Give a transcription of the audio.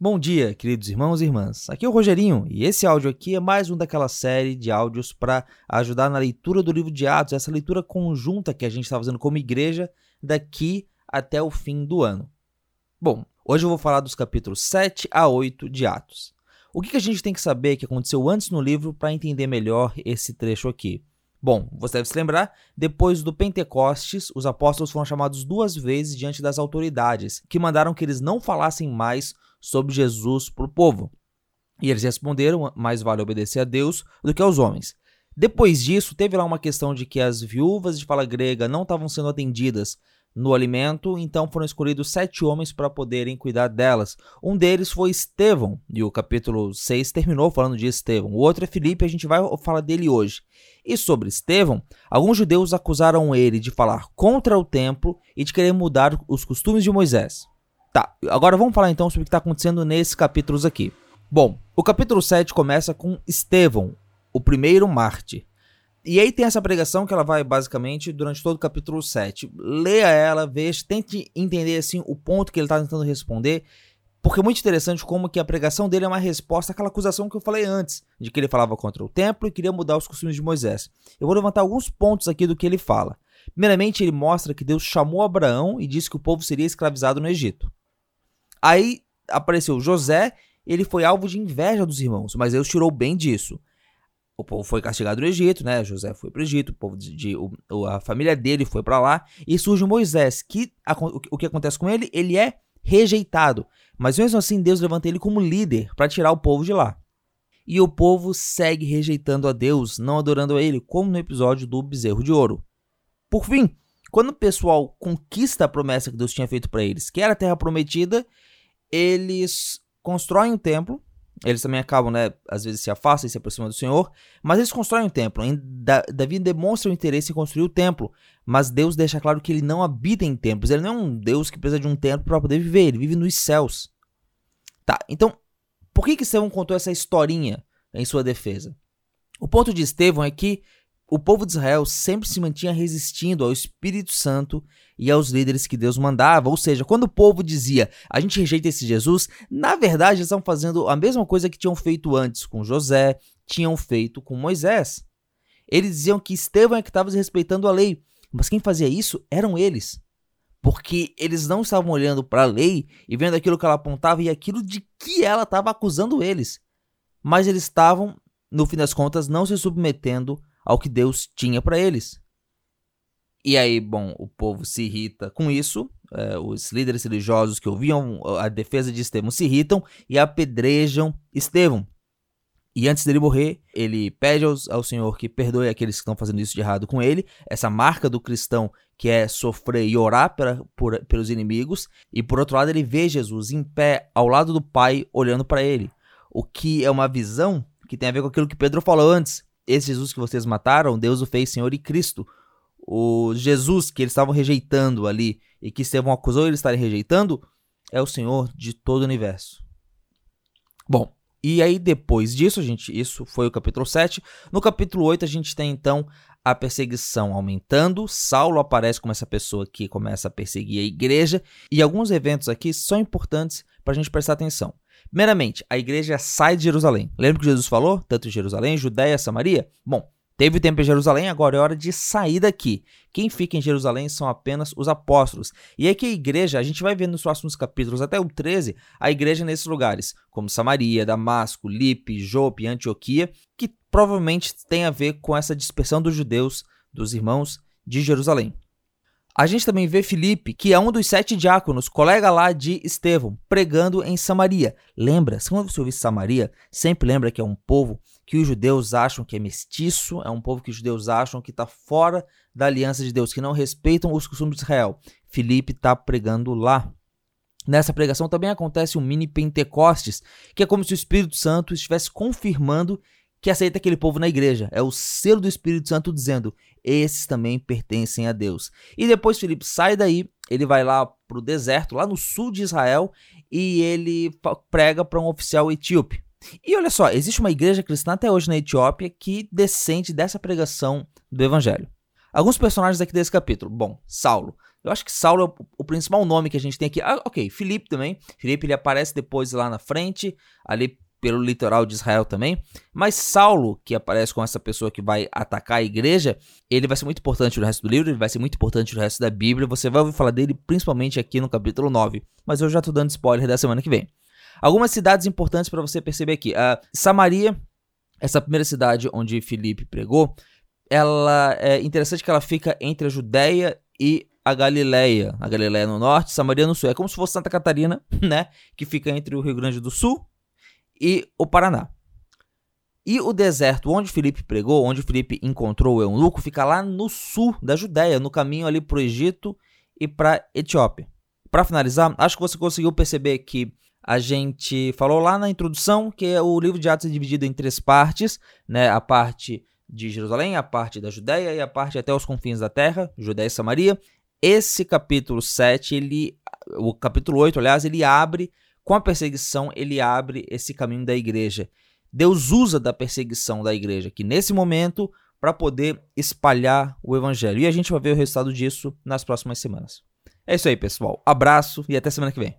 Bom dia, queridos irmãos e irmãs. Aqui é o Rogerinho e esse áudio aqui é mais um daquela série de áudios para ajudar na leitura do livro de Atos, essa leitura conjunta que a gente está fazendo como igreja daqui até o fim do ano. Bom, hoje eu vou falar dos capítulos 7 a 8 de Atos. O que a gente tem que saber que aconteceu antes no livro para entender melhor esse trecho aqui? Bom, você deve se lembrar, depois do Pentecostes, os apóstolos foram chamados duas vezes diante das autoridades, que mandaram que eles não falassem mais sobre Jesus para o povo. E eles responderam: mais vale obedecer a Deus do que aos homens. Depois disso, teve lá uma questão de que as viúvas de fala grega não estavam sendo atendidas no alimento, então foram escolhidos sete homens para poderem cuidar delas. Um deles foi Estevão, e o capítulo 6 terminou falando de Estevão. O outro é Filipe, a gente vai falar dele hoje. E sobre Estevão, alguns judeus acusaram ele de falar contra o templo e de querer mudar os costumes de Moisés. Tá, agora vamos falar então sobre o que está acontecendo nesses capítulos aqui. Bom, o capítulo 7 começa com Estevão, o primeiro mártir. E aí tem essa pregação que ela vai basicamente durante todo o capítulo 7. Leia ela, veja, tente entender assim o ponto que ele está tentando responder, porque é muito interessante como que a pregação dele é uma resposta àquela acusação que eu falei antes, de que ele falava contra o templo e queria mudar os costumes de Moisés. Eu vou levantar alguns pontos aqui do que ele fala. Primeiramente, ele mostra que Deus chamou Abraão e disse que o povo seria escravizado no Egito. Aí apareceu José, ele foi alvo de inveja dos irmãos, mas Deus tirou bem disso. O povo foi castigado no Egito, né? José foi para o Egito, o povo de, o, a família dele foi para lá e surge Moisés, que a, o que acontece com ele? Ele é rejeitado, mas mesmo assim Deus levanta ele como líder para tirar o povo de lá. E o povo segue rejeitando a Deus, não adorando a ele, como no episódio do bezerro de ouro. Por fim, quando o pessoal conquista a promessa que Deus tinha feito para eles, que era a terra prometida, eles constroem um templo. Eles também acabam, né? Às vezes se afastam e se aproximam do Senhor. Mas eles constroem um templo. Davi demonstra o interesse em construir o templo. Mas Deus deixa claro que ele não habita em templos. Ele não é um Deus que precisa de um templo para poder viver. Ele vive nos céus. Tá, então, por que que Estevão contou essa historinha em sua defesa? O ponto de Estevão é que o povo de Israel sempre se mantinha resistindo ao Espírito Santo e aos líderes que Deus mandava. Ou seja, quando o povo dizia a gente rejeita esse Jesus, na verdade eles estavam fazendo a mesma coisa que tinham feito antes com José, tinham feito com Moisés. Eles diziam que Estevão é que estava respeitando a lei, mas quem fazia isso eram eles. Porque eles não estavam olhando para a lei e vendo aquilo que ela apontava e aquilo de que ela estava acusando eles. Mas eles estavam, no fim das contas, não se submetendo ao que Deus tinha para eles. E aí, bom, o povo se irrita com isso, é, os líderes religiosos que ouviam a defesa de Estevão se irritam e apedrejam Estevão. E antes dele morrer, ele pede aos, ao Senhor que perdoe aqueles que estão fazendo isso de errado com ele, essa marca do cristão que é sofrer e orar pra, por, pelos inimigos, e por outro lado, ele vê Jesus em pé ao lado do Pai, olhando para ele, o que é uma visão que tem a ver com aquilo que Pedro falou antes, esse Jesus que vocês mataram, Deus o fez Senhor e Cristo. O Jesus que eles estavam rejeitando ali e que Estevão acusou eles estarem rejeitando é o Senhor de todo o universo. Bom, e aí depois disso, gente, isso foi o capítulo 7. No capítulo 8 a gente tem então a perseguição aumentando. Saulo aparece como essa pessoa que começa a perseguir a igreja e alguns eventos aqui são importantes para a gente prestar atenção. Primeiramente, a igreja sai de Jerusalém. Lembra que Jesus falou? Tanto Jerusalém, Judéia, Samaria? Bom, teve tempo em Jerusalém, agora é hora de sair daqui. Quem fica em Jerusalém são apenas os apóstolos. E é que a igreja, a gente vai ver nos próximos capítulos, até o 13, a igreja nesses lugares, como Samaria, Damasco, Lipe, Jope, Antioquia, que provavelmente tem a ver com essa dispersão dos judeus, dos irmãos de Jerusalém. A gente também vê Filipe, que é um dos sete diáconos, colega lá de Estevão, pregando em Samaria. Lembra, quando você ouvir Samaria, sempre lembra que é um povo que os judeus acham que é mestiço, é um povo que os judeus acham que está fora da aliança de Deus, que não respeitam os costumes de Israel. Filipe está pregando lá. Nessa pregação também acontece um mini Pentecostes, que é como se o Espírito Santo estivesse confirmando que aceita aquele povo na igreja. É o selo do Espírito Santo dizendo: esses também pertencem a Deus. E depois Filipe sai daí, ele vai lá para o deserto, lá no sul de Israel, e ele prega para um oficial etíope. E olha só, existe uma igreja cristã até hoje na Etiópia que descende dessa pregação do evangelho. Alguns personagens aqui desse capítulo. Bom, Saulo. Eu acho que Saulo é o, o principal nome que a gente tem aqui. Ah, ok, Filipe também. Filipe ele aparece depois lá na frente, ali pelo litoral de Israel também. Mas Saulo, que aparece com essa pessoa que vai atacar a igreja, ele vai ser muito importante no resto do livro, ele vai ser muito importante no resto da Bíblia. Você vai ouvir falar dele principalmente aqui no capítulo 9. Mas eu já tô dando spoiler da semana que vem. Algumas cidades importantes para você perceber aqui. Uh, Samaria, essa primeira cidade onde Filipe pregou, ela é interessante que ela fica entre a Judéia e a Galileia. A Galileia no norte, Samaria no sul. É como se fosse Santa Catarina, né? Que fica entre o Rio Grande do Sul e o Paraná. E o deserto onde Felipe pregou, onde Felipe encontrou o eunuco, fica lá no sul da Judéia, no caminho ali para o Egito e para Etiópia. Para finalizar, acho que você conseguiu perceber que a gente falou lá na introdução que o livro de Atos é dividido em três partes, né? A parte de Jerusalém, a parte da Judéia e a parte até os confins da terra, Judéia e Samaria. Esse capítulo 7, ele, o capítulo 8, aliás, ele abre com a perseguição, ele abre esse caminho da igreja. Deus usa da perseguição da igreja aqui nesse momento para poder espalhar o evangelho. E a gente vai ver o resultado disso nas próximas semanas. É isso aí, pessoal. Abraço e até semana que vem.